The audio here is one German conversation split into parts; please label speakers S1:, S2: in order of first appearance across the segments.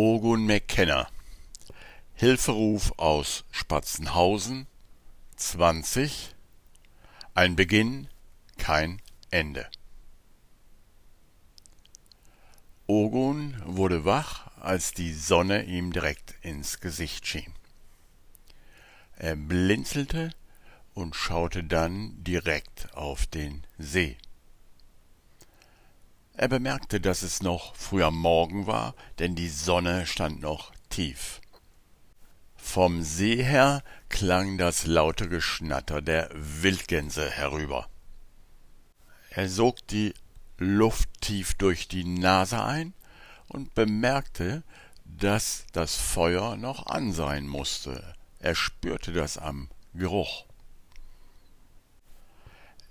S1: Ogun McKenna Hilferuf aus Spatzenhausen 20 Ein Beginn, kein Ende Ogun wurde wach, als die Sonne ihm direkt ins Gesicht schien. Er blinzelte und schaute dann direkt auf den See. Er bemerkte, dass es noch früh am Morgen war, denn die Sonne stand noch tief. Vom See her klang das laute Geschnatter der Wildgänse herüber. Er sog die Luft tief durch die Nase ein und bemerkte, dass das Feuer noch an sein musste. Er spürte das am Geruch.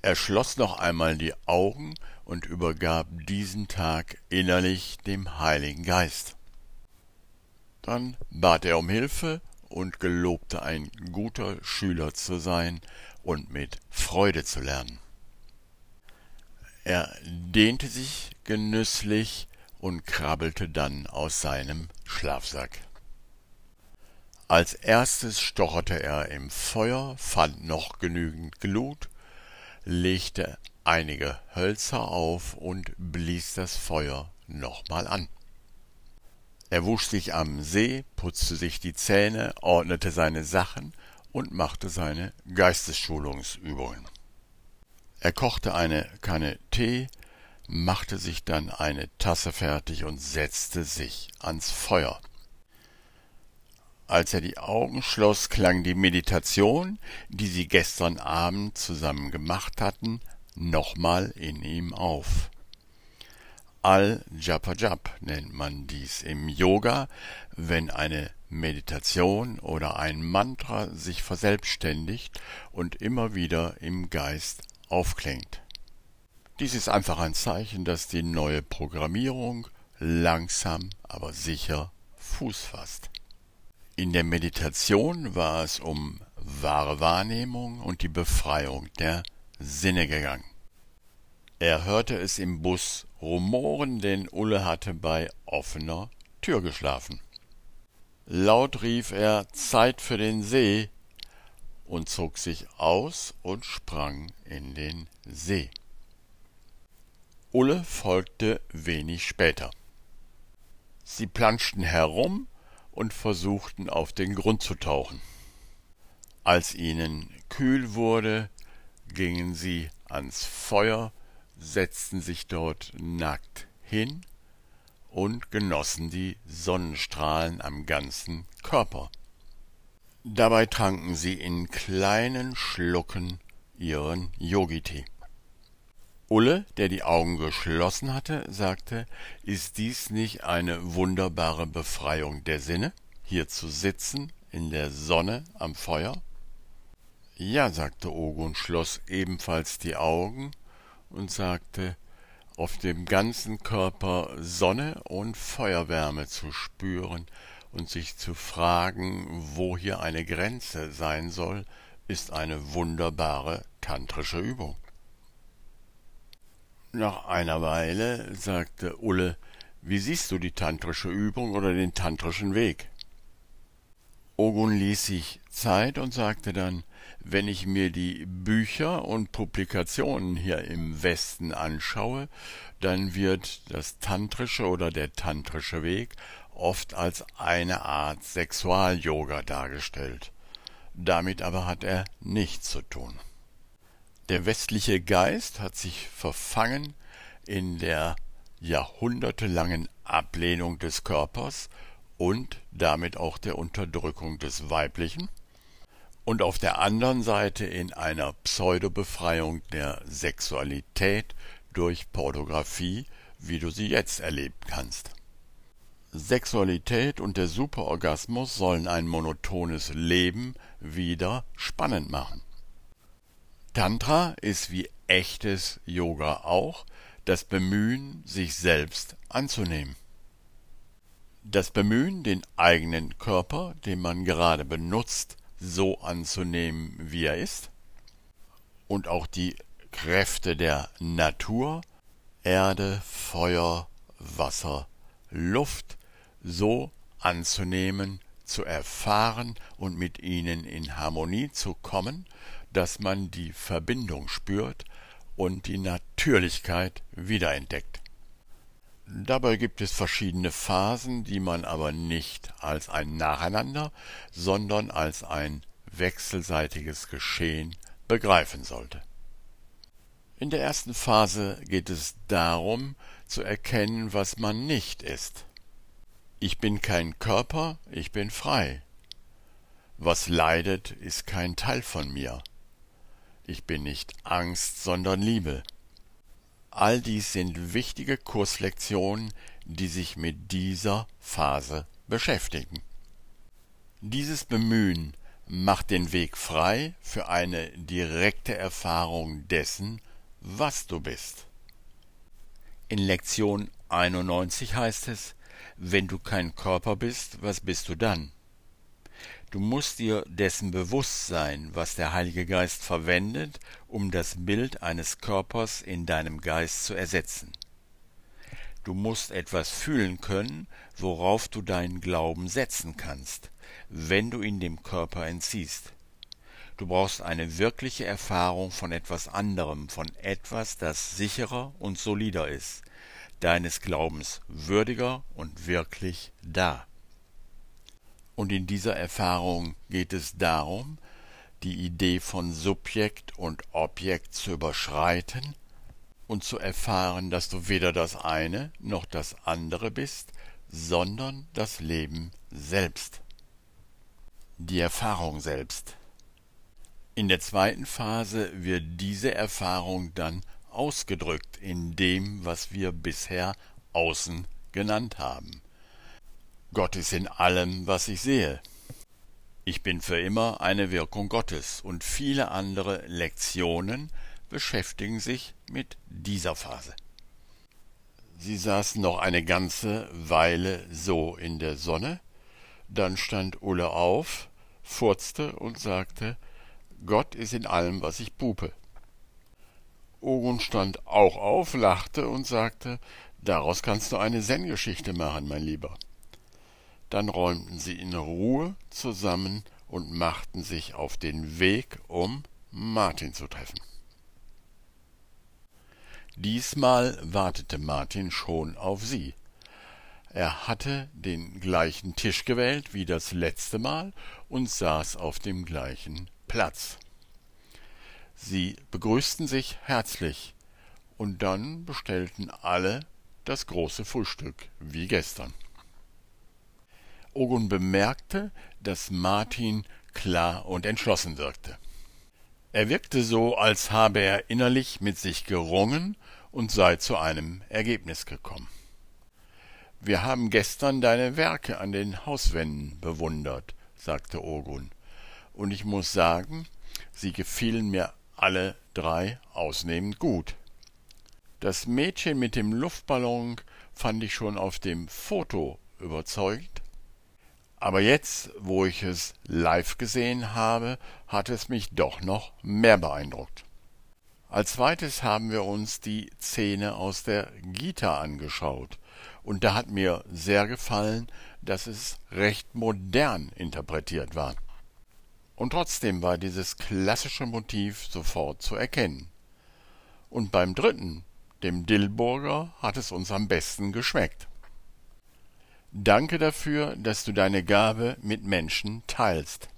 S1: Er schloss noch einmal die Augen und übergab diesen Tag innerlich dem Heiligen Geist. Dann bat er um Hilfe und gelobte ein guter Schüler zu sein und mit Freude zu lernen. Er dehnte sich genüsslich und krabbelte dann aus seinem Schlafsack. Als erstes stocherte er im Feuer, fand noch genügend Glut, legte einige Hölzer auf und blies das Feuer nochmal an. Er wusch sich am See, putzte sich die Zähne, ordnete seine Sachen und machte seine Geistesschulungsübungen. Er kochte eine Kanne Tee, machte sich dann eine Tasse fertig und setzte sich ans Feuer. Als er die Augen schloss, klang die Meditation, die sie gestern Abend zusammen gemacht hatten, nochmal in ihm auf. Al-Japajap nennt man dies im Yoga, wenn eine Meditation oder ein Mantra sich verselbstständigt und immer wieder im Geist aufklingt. Dies ist einfach ein Zeichen, dass die neue Programmierung langsam aber sicher Fuß fasst. In der Meditation war es um wahre Wahrnehmung und die Befreiung der Sinne gegangen. Er hörte es im Bus rumoren, denn Ulle hatte bei offener Tür geschlafen. Laut rief er Zeit für den See und zog sich aus und sprang in den See. Ulle folgte wenig später. Sie planschten herum und versuchten auf den Grund zu tauchen. Als ihnen kühl wurde, gingen sie ans Feuer, setzten sich dort nackt hin und genossen die Sonnenstrahlen am ganzen Körper. Dabei tranken sie in kleinen Schlucken ihren Yogitee. Ulle, der die Augen geschlossen hatte, sagte, ist dies nicht eine wunderbare Befreiung der Sinne, hier zu sitzen, in der Sonne am Feuer? Ja, sagte Ogun, schloss ebenfalls die Augen und sagte, auf dem ganzen Körper Sonne und Feuerwärme zu spüren und sich zu fragen, wo hier eine Grenze sein soll, ist eine wunderbare tantrische Übung. Nach einer Weile sagte Ulle, wie siehst du die tantrische Übung oder den tantrischen Weg? Ogun ließ sich Zeit und sagte dann, wenn ich mir die Bücher und Publikationen hier im Westen anschaue, dann wird das tantrische oder der tantrische Weg oft als eine Art Sexual-Yoga dargestellt. Damit aber hat er nichts zu tun. Der westliche Geist hat sich verfangen in der jahrhundertelangen Ablehnung des Körpers und damit auch der Unterdrückung des Weiblichen und auf der anderen Seite in einer Pseudobefreiung der Sexualität durch Pornografie, wie du sie jetzt erleben kannst. Sexualität und der Superorgasmus sollen ein monotones Leben wieder spannend machen. Tantra ist wie echtes Yoga auch das Bemühen, sich selbst anzunehmen. Das Bemühen, den eigenen Körper, den man gerade benutzt, so anzunehmen, wie er ist, und auch die Kräfte der Natur, Erde, Feuer, Wasser, Luft, so anzunehmen, zu erfahren und mit ihnen in Harmonie zu kommen, dass man die Verbindung spürt und die Natürlichkeit wiederentdeckt. Dabei gibt es verschiedene Phasen, die man aber nicht als ein Nacheinander, sondern als ein wechselseitiges Geschehen begreifen sollte. In der ersten Phase geht es darum, zu erkennen, was man nicht ist. Ich bin kein Körper, ich bin frei. Was leidet, ist kein Teil von mir. Ich bin nicht Angst, sondern Liebe. All dies sind wichtige Kurslektionen, die sich mit dieser Phase beschäftigen. Dieses Bemühen macht den Weg frei für eine direkte Erfahrung dessen, was du bist. In Lektion 91 heißt es, wenn du kein Körper bist, was bist du dann? Du musst dir dessen bewusst sein, was der Heilige Geist verwendet, um das Bild eines Körpers in deinem Geist zu ersetzen. Du musst etwas fühlen können, worauf du deinen Glauben setzen kannst, wenn du ihn dem Körper entziehst. Du brauchst eine wirkliche Erfahrung von etwas anderem, von etwas, das sicherer und solider ist, deines Glaubens würdiger und wirklich da. Und in dieser Erfahrung geht es darum, die Idee von Subjekt und Objekt zu überschreiten und zu erfahren, dass du weder das eine noch das andere bist, sondern das Leben selbst. Die Erfahrung selbst. In der zweiten Phase wird diese Erfahrung dann ausgedrückt in dem, was wir bisher außen genannt haben. Gott ist in allem, was ich sehe. Ich bin für immer eine Wirkung Gottes und viele andere Lektionen beschäftigen sich mit dieser Phase. Sie saßen noch eine ganze Weile so in der Sonne, dann stand Ulle auf, furzte und sagte, Gott ist in allem, was ich pupe. Ogun stand auch auf, lachte und sagte, daraus kannst du eine Zen-Geschichte machen, mein Lieber. Dann räumten sie in Ruhe zusammen und machten sich auf den Weg, um Martin zu treffen. Diesmal wartete Martin schon auf sie. Er hatte den gleichen Tisch gewählt wie das letzte Mal und saß auf dem gleichen Platz. Sie begrüßten sich herzlich, und dann bestellten alle das große Frühstück wie gestern. Ogun bemerkte, dass Martin klar und entschlossen wirkte. Er wirkte so, als habe er innerlich mit sich gerungen und sei zu einem Ergebnis gekommen. Wir haben gestern deine Werke an den Hauswänden bewundert, sagte Ogun, und ich muss sagen, sie gefielen mir alle drei ausnehmend gut. Das Mädchen mit dem Luftballon fand ich schon auf dem Foto überzeugt, aber jetzt, wo ich es live gesehen habe, hat es mich doch noch mehr beeindruckt. Als zweites haben wir uns die Szene aus der Gita angeschaut, und da hat mir sehr gefallen, dass es recht modern interpretiert war. Und trotzdem war dieses klassische Motiv sofort zu erkennen. Und beim dritten, dem Dillburger, hat es uns am besten geschmeckt. Danke dafür, dass du deine Gabe mit Menschen teilst.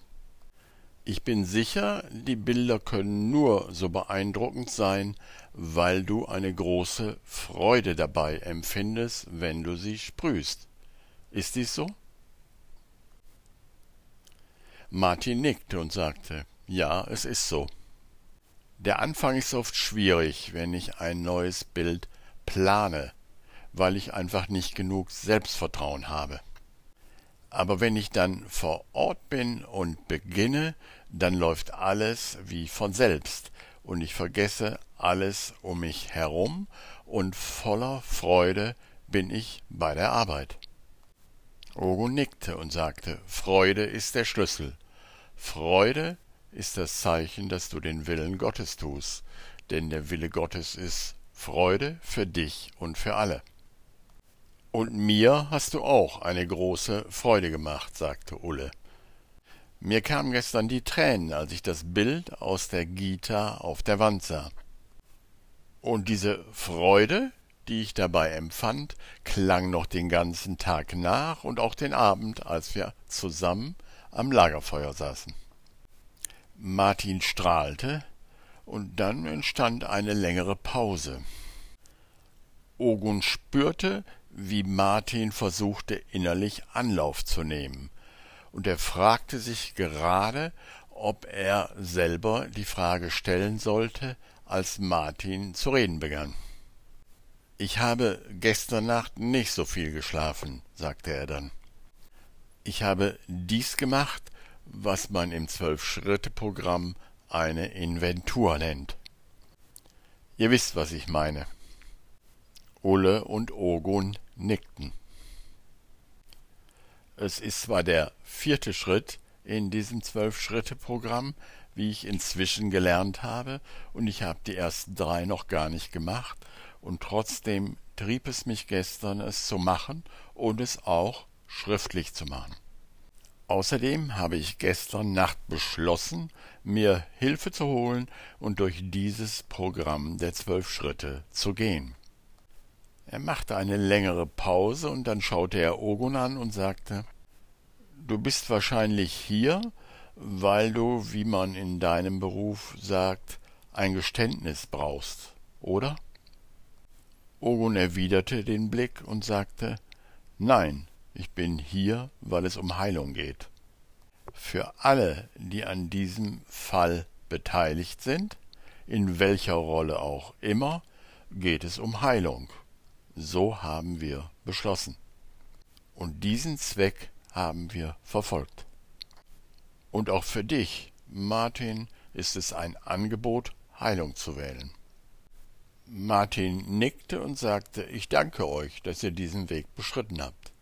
S1: Ich bin sicher, die Bilder können nur so beeindruckend sein, weil du eine große Freude dabei empfindest, wenn du sie sprühst. Ist dies so? Martin nickte und sagte, ja, es ist so. Der Anfang ist oft schwierig, wenn ich ein neues Bild plane, weil ich einfach nicht genug Selbstvertrauen habe. Aber wenn ich dann vor Ort bin und beginne, dann läuft alles wie von selbst, und ich vergesse alles um mich herum, und voller Freude bin ich bei der Arbeit. Ogo nickte und sagte, Freude ist der Schlüssel. Freude ist das Zeichen, dass du den Willen Gottes tust, denn der Wille Gottes ist Freude für dich und für alle. Und mir hast du auch eine große Freude gemacht, sagte Ulle. Mir kamen gestern die Tränen, als ich das Bild aus der Gita auf der Wand sah. Und diese Freude, die ich dabei empfand, klang noch den ganzen Tag nach und auch den Abend, als wir zusammen am Lagerfeuer saßen. Martin strahlte, und dann entstand eine längere Pause. Ogun spürte, wie Martin versuchte, innerlich Anlauf zu nehmen, und er fragte sich gerade, ob er selber die Frage stellen sollte, als Martin zu reden begann. Ich habe gestern Nacht nicht so viel geschlafen, sagte er dann. Ich habe dies gemacht, was man im Zwölf-Schritte-Programm eine Inventur nennt. Ihr wisst, was ich meine. Ulle und Ogun nickten. Es ist zwar der vierte Schritt in diesem Zwölf-Schritte-Programm, wie ich inzwischen gelernt habe, und ich habe die ersten drei noch gar nicht gemacht, und trotzdem trieb es mich gestern, es zu machen und es auch schriftlich zu machen. Außerdem habe ich gestern Nacht beschlossen, mir Hilfe zu holen und durch dieses Programm der zwölf Schritte zu gehen. Er machte eine längere Pause und dann schaute er Ogun an und sagte Du bist wahrscheinlich hier, weil du, wie man in deinem Beruf sagt, ein Geständnis brauchst, oder? Ogun erwiderte den Blick und sagte Nein, ich bin hier, weil es um Heilung geht. Für alle, die an diesem Fall beteiligt sind, in welcher Rolle auch immer, geht es um Heilung. So haben wir beschlossen. Und diesen Zweck haben wir verfolgt. Und auch für dich, Martin, ist es ein Angebot, Heilung zu wählen. Martin nickte und sagte, ich danke euch, dass ihr diesen Weg beschritten habt.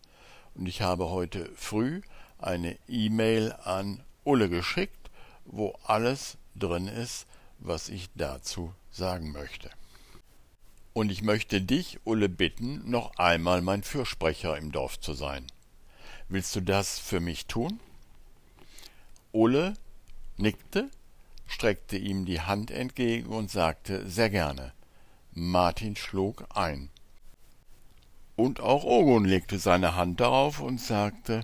S1: Und ich habe heute früh eine E-Mail an Ulle geschickt, wo alles drin ist, was ich dazu sagen möchte. Und ich möchte dich, Ulle, bitten, noch einmal mein Fürsprecher im Dorf zu sein. Willst du das für mich tun? Ulle nickte, streckte ihm die Hand entgegen und sagte sehr gerne. Martin schlug ein. Und auch Ogun legte seine Hand darauf und sagte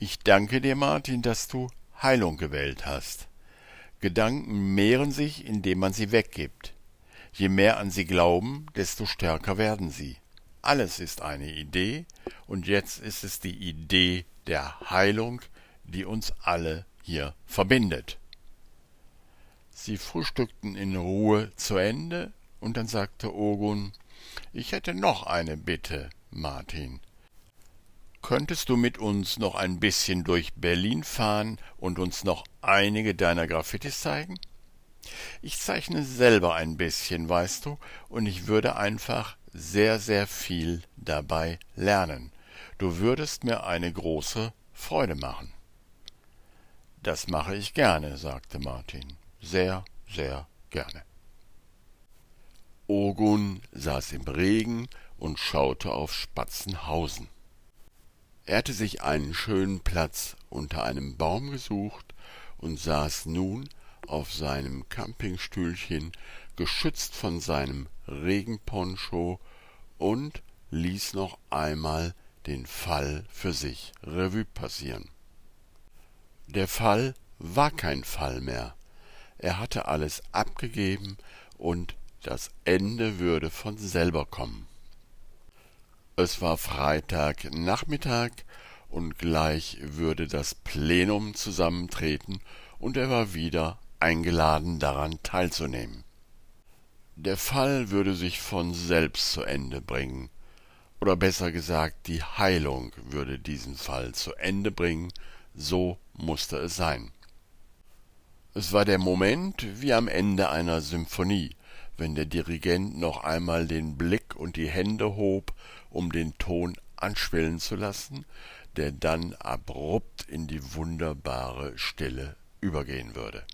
S1: Ich danke dir, Martin, dass du Heilung gewählt hast. Gedanken mehren sich, indem man sie weggibt. Je mehr an sie glauben, desto stärker werden sie. Alles ist eine Idee, und jetzt ist es die Idee der Heilung, die uns alle hier verbindet. Sie frühstückten in Ruhe zu Ende, und dann sagte Ogun Ich hätte noch eine Bitte, Martin. Könntest du mit uns noch ein bisschen durch Berlin fahren und uns noch einige deiner Graffitis zeigen? Ich zeichne selber ein bisschen, weißt du, und ich würde einfach sehr, sehr viel dabei lernen. Du würdest mir eine große Freude machen. Das mache ich gerne, sagte Martin. Sehr, sehr gerne. Ogun saß im Regen und schaute auf Spatzenhausen. Er hatte sich einen schönen Platz unter einem Baum gesucht und saß nun auf seinem Campingstühlchen, geschützt von seinem Regenponcho, und ließ noch einmal den Fall für sich Revue passieren. Der Fall war kein Fall mehr. Er hatte alles abgegeben und das Ende würde von selber kommen. Es war Freitagnachmittag und gleich würde das Plenum zusammentreten und er war wieder eingeladen daran teilzunehmen. Der Fall würde sich von selbst zu Ende bringen, oder besser gesagt, die Heilung würde diesen Fall zu Ende bringen, so musste es sein. Es war der Moment wie am Ende einer Symphonie, wenn der Dirigent noch einmal den Blick und die Hände hob, um den Ton anschwellen zu lassen, der dann abrupt in die wunderbare Stille übergehen würde.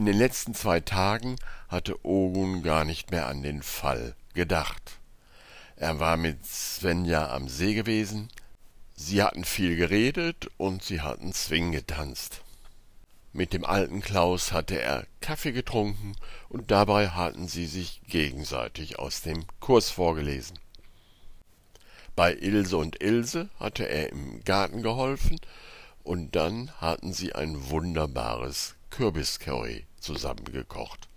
S1: In den letzten zwei Tagen hatte Ogun gar nicht mehr an den Fall gedacht. Er war mit Svenja am See gewesen. Sie hatten viel geredet und sie hatten Swing getanzt. Mit dem alten Klaus hatte er Kaffee getrunken und dabei hatten sie sich gegenseitig aus dem Kurs vorgelesen. Bei Ilse und Ilse hatte er im Garten geholfen und dann hatten sie ein wunderbares Kürbiscurry zusammengekocht.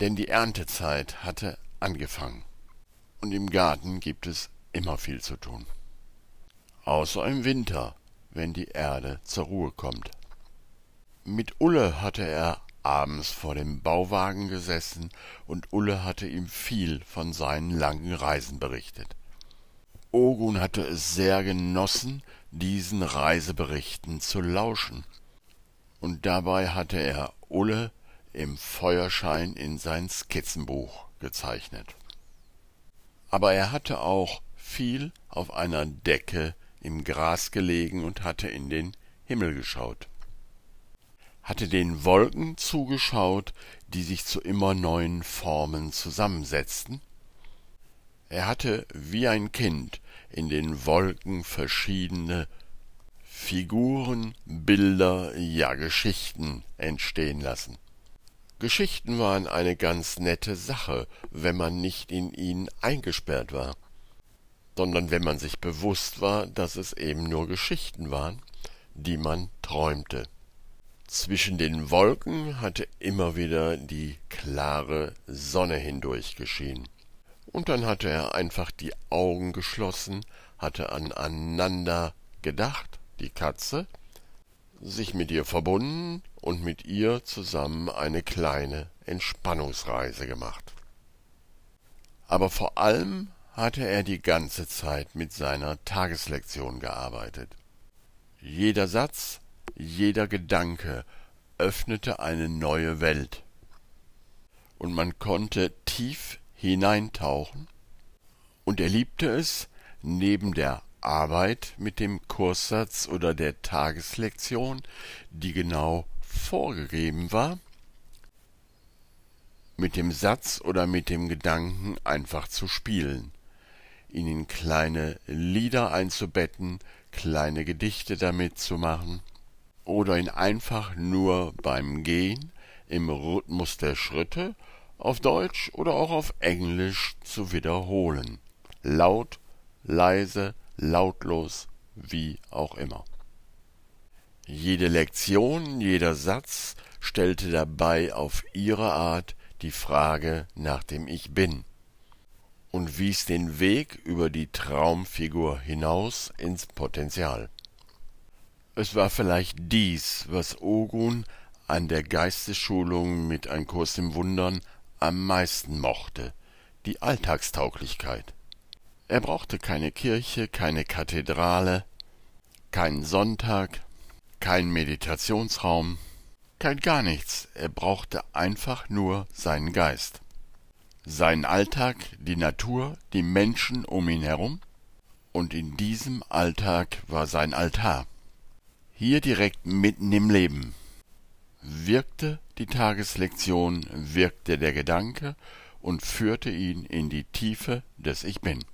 S1: Denn die Erntezeit hatte angefangen und im Garten gibt es immer viel zu tun. Außer im Winter, wenn die Erde zur Ruhe kommt. Mit Ulle hatte er abends vor dem Bauwagen gesessen und Ulle hatte ihm viel von seinen langen Reisen berichtet. Ogun hatte es sehr genossen, diesen Reiseberichten zu lauschen. Und dabei hatte er Ulle im Feuerschein in sein Skizzenbuch gezeichnet aber er hatte auch viel auf einer Decke im Gras gelegen und hatte in den Himmel geschaut, hatte den Wolken zugeschaut, die sich zu immer neuen Formen zusammensetzten. Er hatte wie ein Kind in den Wolken verschiedene Figuren, Bilder, ja Geschichten entstehen lassen. Geschichten waren eine ganz nette Sache, wenn man nicht in ihnen eingesperrt war, sondern wenn man sich bewusst war, dass es eben nur Geschichten waren, die man träumte. Zwischen den Wolken hatte immer wieder die klare Sonne hindurch geschienen. Und dann hatte er einfach die Augen geschlossen, hatte aneinander gedacht, die Katze, sich mit ihr verbunden und mit ihr zusammen eine kleine Entspannungsreise gemacht. Aber vor allem hatte er die ganze Zeit mit seiner Tageslektion gearbeitet. Jeder Satz, jeder Gedanke öffnete eine neue Welt, und man konnte tief hineintauchen, und er liebte es, neben der Arbeit mit dem Kurssatz oder der Tageslektion, die genau vorgegeben war, mit dem Satz oder mit dem Gedanken einfach zu spielen, ihn in kleine Lieder einzubetten, kleine Gedichte damit zu machen. Oder ihn einfach nur beim Gehen im Rhythmus der Schritte auf Deutsch oder auch auf Englisch zu wiederholen, laut, leise, lautlos, wie auch immer. Jede Lektion, jeder Satz stellte dabei auf ihre Art die Frage nach dem Ich Bin und wies den Weg über die Traumfigur hinaus ins Potenzial. Es war vielleicht dies, was Ogun an der Geistesschulung mit Ein Kurs im Wundern am meisten mochte, die Alltagstauglichkeit. Er brauchte keine Kirche, keine Kathedrale, keinen Sonntag, kein Meditationsraum, kein gar nichts, er brauchte einfach nur seinen Geist. Seinen Alltag, die Natur, die Menschen um ihn herum, und in diesem Alltag war sein Altar. Hier direkt mitten im Leben. Wirkte die Tageslektion, wirkte der Gedanke und führte ihn in die Tiefe des Ich Bin.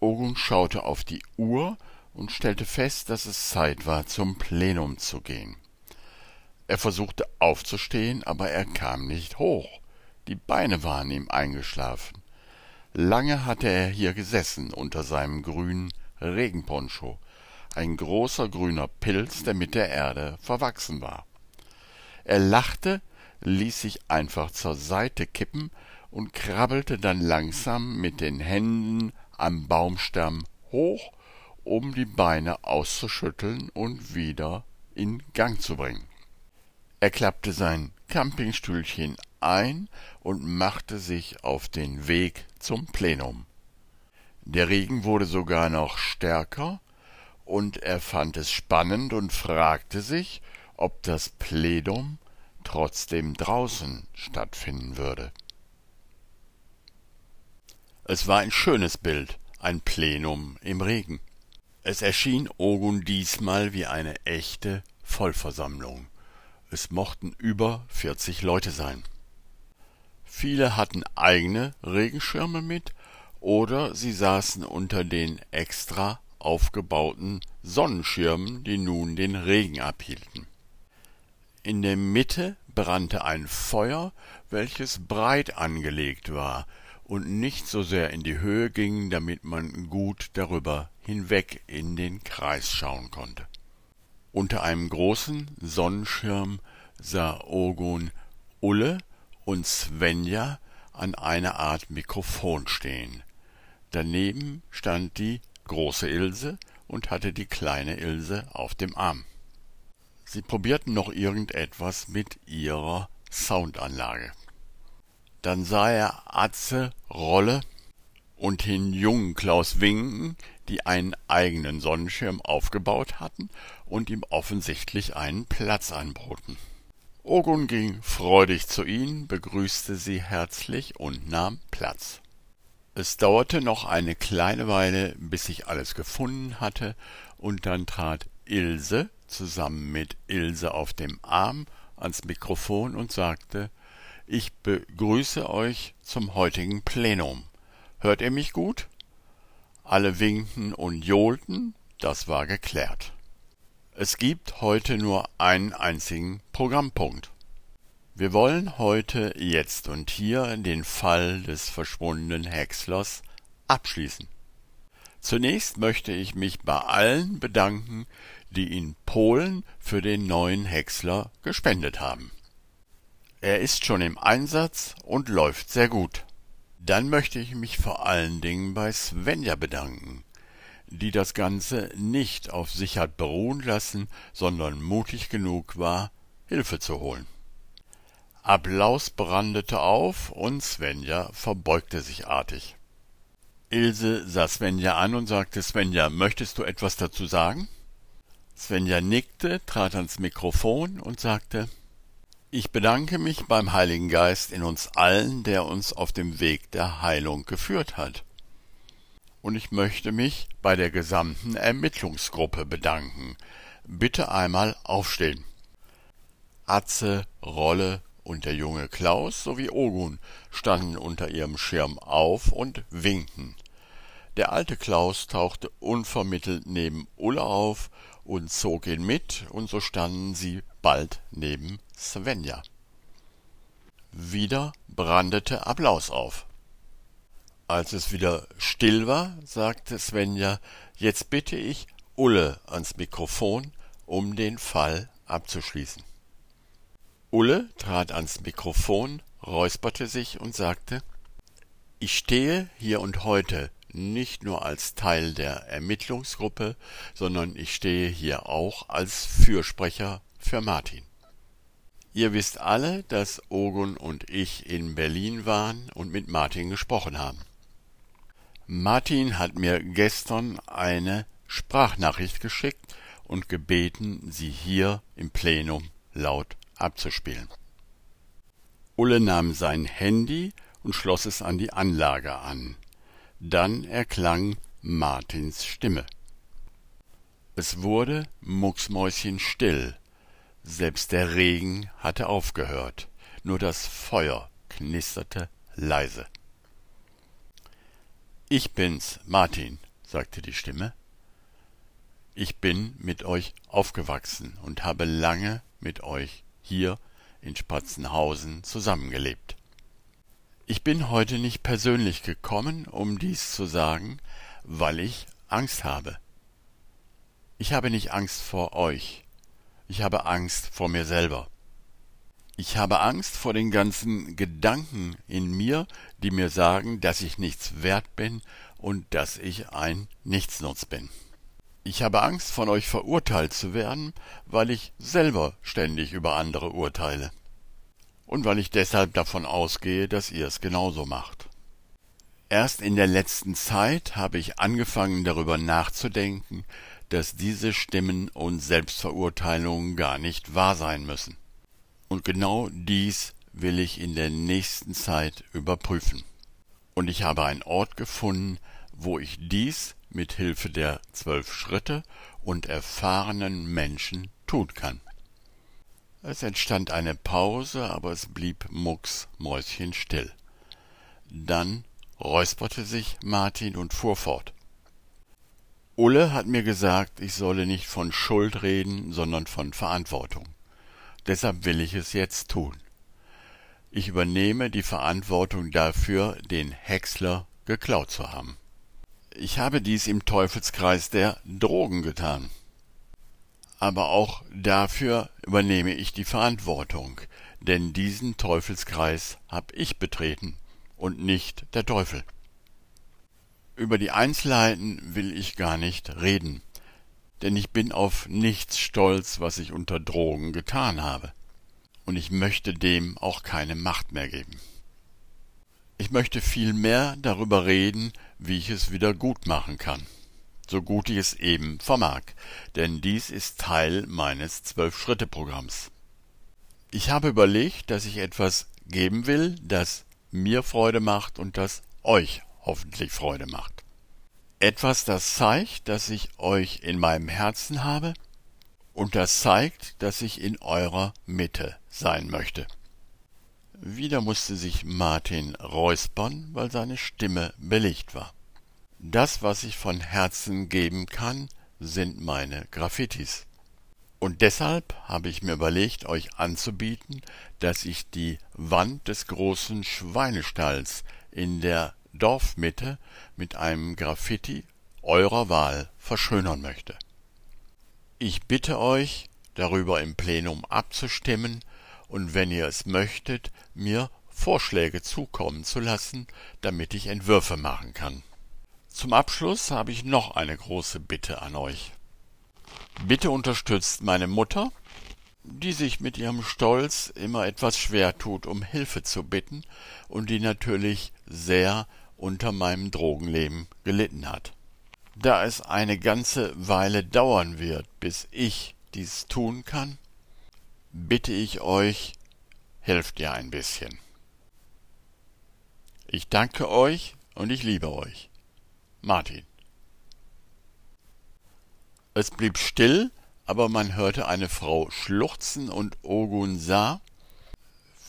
S1: Ogun schaute auf die Uhr und stellte fest, dass es Zeit war, zum Plenum zu gehen. Er versuchte aufzustehen, aber er kam nicht hoch. Die Beine waren ihm eingeschlafen. Lange hatte er hier gesessen unter seinem grünen Regenponcho, ein großer grüner Pilz, der mit der Erde verwachsen war. Er lachte, ließ sich einfach zur Seite kippen und krabbelte dann langsam mit den Händen am Baumstamm hoch um die Beine auszuschütteln und wieder in Gang zu bringen. Er klappte sein Campingstühlchen ein und machte sich auf den Weg zum Plenum. Der Regen wurde sogar noch stärker, und er fand es spannend und fragte sich, ob das Plenum trotzdem draußen stattfinden würde. Es war ein schönes Bild, ein Plenum im Regen. Es erschien Ogun diesmal wie eine echte Vollversammlung. Es mochten über vierzig Leute sein. Viele hatten eigene Regenschirme mit, oder sie saßen unter den extra aufgebauten Sonnenschirmen, die nun den Regen abhielten. In der Mitte brannte ein Feuer, welches breit angelegt war und nicht so sehr in die Höhe ging, damit man gut darüber hinweg in den Kreis schauen konnte. Unter einem großen Sonnenschirm sah Ogun Ulle und Svenja an einer Art Mikrofon stehen. Daneben stand die große Ilse und hatte die kleine Ilse auf dem Arm. Sie probierten noch irgendetwas mit ihrer Soundanlage. Dann sah er Atze, Rolle und den jungen Klaus winken, die einen eigenen Sonnenschirm aufgebaut hatten und ihm offensichtlich einen Platz anboten. Ogun ging freudig zu ihnen, begrüßte sie herzlich und nahm Platz. Es dauerte noch eine kleine Weile, bis sich alles gefunden hatte, und dann trat Ilse zusammen mit Ilse auf dem Arm ans Mikrofon und sagte ich begrüße euch zum heutigen Plenum. Hört ihr mich gut? Alle winkten und johlten, das war geklärt. Es gibt heute nur einen einzigen Programmpunkt. Wir wollen heute, jetzt und hier, den Fall des verschwundenen Häckslers abschließen. Zunächst möchte ich mich bei allen bedanken, die in Polen für den neuen Häcksler gespendet haben. Er ist schon im Einsatz und läuft sehr gut. Dann möchte ich mich vor allen Dingen bei Svenja bedanken, die das Ganze nicht auf sich hat beruhen lassen, sondern mutig genug war, Hilfe zu holen. Applaus brandete auf und Svenja verbeugte sich artig. Ilse sah Svenja an und sagte Svenja, möchtest du etwas dazu sagen? Svenja nickte, trat ans Mikrofon und sagte ich bedanke mich beim Heiligen Geist in uns allen, der uns auf dem Weg der Heilung geführt hat. Und ich möchte mich bei der gesamten Ermittlungsgruppe bedanken. Bitte einmal aufstehen. Atze, Rolle und der junge Klaus sowie Ogun standen unter ihrem Schirm auf und winkten. Der alte Klaus tauchte unvermittelt neben Ulle auf und zog ihn mit, und so standen sie bald neben Svenja. Wieder brandete Applaus auf. Als es wieder still war, sagte Svenja, jetzt bitte ich Ulle ans Mikrofon, um den Fall abzuschließen. Ulle trat ans Mikrofon, räusperte sich und sagte Ich stehe hier und heute nicht nur als Teil der Ermittlungsgruppe, sondern ich stehe hier auch als Fürsprecher für Martin. Ihr wisst alle, dass Ogun und ich in Berlin waren und mit Martin gesprochen haben. Martin hat mir gestern eine Sprachnachricht geschickt und gebeten, sie hier im Plenum laut abzuspielen. Ulle nahm sein Handy und schloss es an die Anlage an. Dann erklang Martins Stimme. Es wurde mucksmäuschenstill. Selbst der Regen hatte aufgehört, nur das Feuer knisterte leise. Ich bin's, Martin, sagte die Stimme. Ich bin mit euch aufgewachsen und habe lange mit euch hier in Spatzenhausen zusammengelebt. Ich bin heute nicht persönlich gekommen, um dies zu sagen, weil ich Angst habe. Ich habe nicht Angst vor euch, ich habe Angst vor mir selber. Ich habe Angst vor den ganzen Gedanken in mir, die mir sagen, dass ich nichts wert bin und dass ich ein Nichtsnutz bin. Ich habe Angst, von euch verurteilt zu werden, weil ich selber ständig über andere urteile und weil ich deshalb davon ausgehe, dass ihr es genauso macht. Erst in der letzten Zeit habe ich angefangen darüber nachzudenken, dass diese Stimmen und Selbstverurteilungen gar nicht wahr sein müssen. Und genau dies will ich in der nächsten Zeit überprüfen. Und ich habe einen Ort gefunden, wo ich dies mit Hilfe der zwölf Schritte und erfahrenen Menschen tun kann. Es entstand eine Pause, aber es blieb mucksmäuschenstill. Dann räusperte sich Martin und fuhr fort. Ulle hat mir gesagt, ich solle nicht von Schuld reden, sondern von Verantwortung. Deshalb will ich es jetzt tun. Ich übernehme die Verantwortung dafür, den Häcksler geklaut zu haben. Ich habe dies im Teufelskreis der Drogen getan. Aber auch dafür übernehme ich die Verantwortung, denn diesen Teufelskreis hab ich betreten und nicht der Teufel. Über die Einzelheiten will ich gar nicht reden, denn ich bin auf nichts stolz, was ich unter Drogen getan habe, und ich möchte dem auch keine Macht mehr geben. Ich möchte vielmehr darüber reden, wie ich es wieder gut machen kann, so gut ich es eben vermag, denn dies ist Teil meines Zwölf-Schritte-Programms. Ich habe überlegt, dass ich etwas geben will, das mir Freude macht und das euch hoffentlich Freude macht. Etwas, das zeigt, dass ich euch in meinem Herzen habe und das zeigt, dass ich in eurer Mitte sein möchte. Wieder musste sich Martin räuspern, weil seine Stimme belegt war. Das, was ich von Herzen geben kann, sind meine Graffitis. Und deshalb habe ich mir überlegt, euch anzubieten, dass ich die Wand des großen Schweinestalls in der Dorfmitte mit einem Graffiti eurer Wahl verschönern möchte. Ich bitte euch, darüber im Plenum abzustimmen und wenn ihr es möchtet, mir Vorschläge zukommen zu lassen, damit ich Entwürfe machen kann. Zum Abschluss habe ich noch eine große Bitte an euch. Bitte unterstützt meine Mutter, die sich mit ihrem Stolz immer etwas schwer tut, um Hilfe zu bitten und die natürlich sehr unter meinem Drogenleben gelitten hat. Da es eine ganze Weile dauern wird, bis ich dies tun kann, bitte ich euch, helft ihr ein bisschen. Ich danke euch und ich liebe euch. Martin. Es blieb still, aber man hörte eine Frau schluchzen und Ogun sah,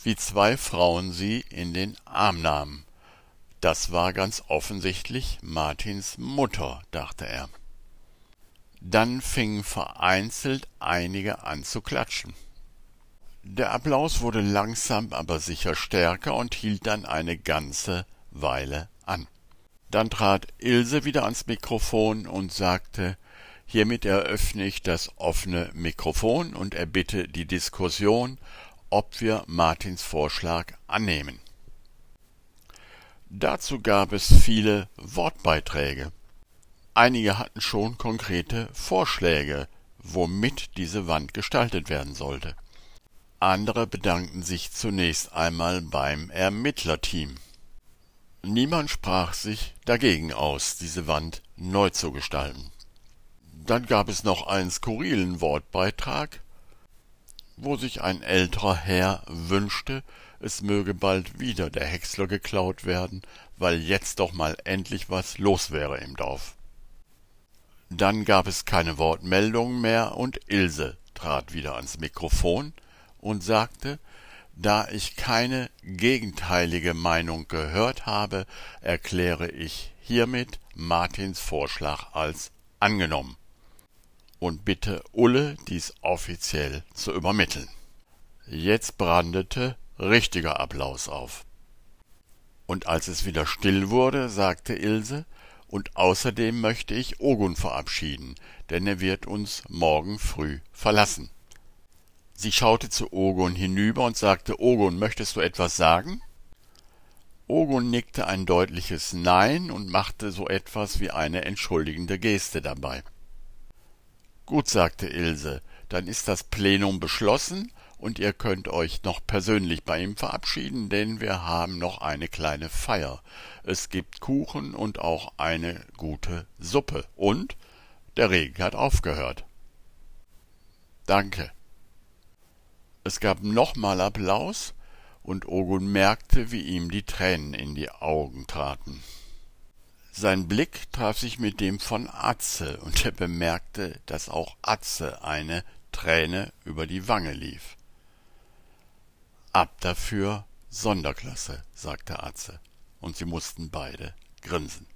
S1: wie zwei Frauen sie in den Arm nahmen. Das war ganz offensichtlich Martins Mutter, dachte er. Dann fingen vereinzelt einige an zu klatschen. Der Applaus wurde langsam aber sicher stärker und hielt dann eine ganze Weile an. Dann trat Ilse wieder ans Mikrofon und sagte Hiermit eröffne ich das offene Mikrofon und erbitte die Diskussion, ob wir Martins Vorschlag annehmen. Dazu gab es viele Wortbeiträge. Einige hatten schon konkrete Vorschläge, womit diese Wand gestaltet werden sollte. Andere bedankten sich zunächst einmal beim Ermittlerteam. Niemand sprach sich dagegen aus, diese Wand neu zu gestalten. Dann gab es noch einen skurrilen Wortbeitrag, wo sich ein älterer Herr wünschte, es möge bald wieder der Häcksler geklaut werden, weil jetzt doch mal endlich was los wäre im Dorf. Dann gab es keine Wortmeldungen mehr und Ilse trat wieder ans Mikrofon und sagte, da ich keine gegenteilige Meinung gehört habe, erkläre ich hiermit Martins Vorschlag als angenommen und bitte Ulle, dies offiziell zu übermitteln. Jetzt brandete richtiger Applaus auf. Und als es wieder still wurde, sagte Ilse, und außerdem möchte ich Ogun verabschieden, denn er wird uns morgen früh verlassen. Sie schaute zu Ogun hinüber und sagte, Ogun, möchtest du etwas sagen? Ogun nickte ein deutliches Nein und machte so etwas wie eine entschuldigende Geste dabei. Gut, sagte Ilse, dann ist das Plenum beschlossen und ihr könnt euch noch persönlich bei ihm verabschieden, denn wir haben noch eine kleine Feier. Es gibt Kuchen und auch eine gute Suppe. Und der Regen hat aufgehört. Danke. Es gab nochmal Applaus, und Ogun merkte, wie ihm die Tränen in die Augen traten. Sein Blick traf sich mit dem von Atze, und er bemerkte, dass auch Atze eine Träne über die Wange lief. Ab dafür Sonderklasse, sagte Atze und sie mussten beide grinsen.